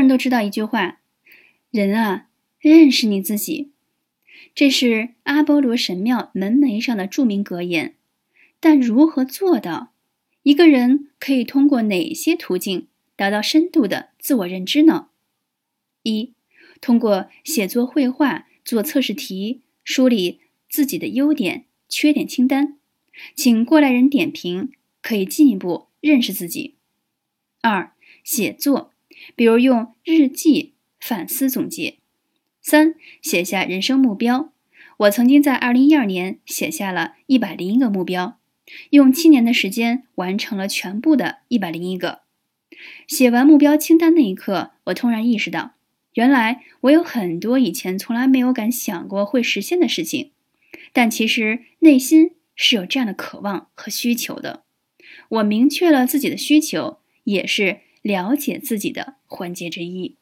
人都知道一句话：“人啊，认识你自己。”这是阿波罗神庙门楣上的著名格言。但如何做到？一个人可以通过哪些途径达到深度的自我认知呢？一，通过写作、绘画、做测试题，梳理自己的优点、缺点清单，请过来人点评，可以进一步认识自己。二，写作，比如用日记反思总结。三，写下人生目标。我曾经在二零一二年写下了一百零一个目标。用七年的时间完成了全部的一百零一个。写完目标清单那一刻，我突然意识到，原来我有很多以前从来没有敢想过会实现的事情，但其实内心是有这样的渴望和需求的。我明确了自己的需求，也是了解自己的环节之一。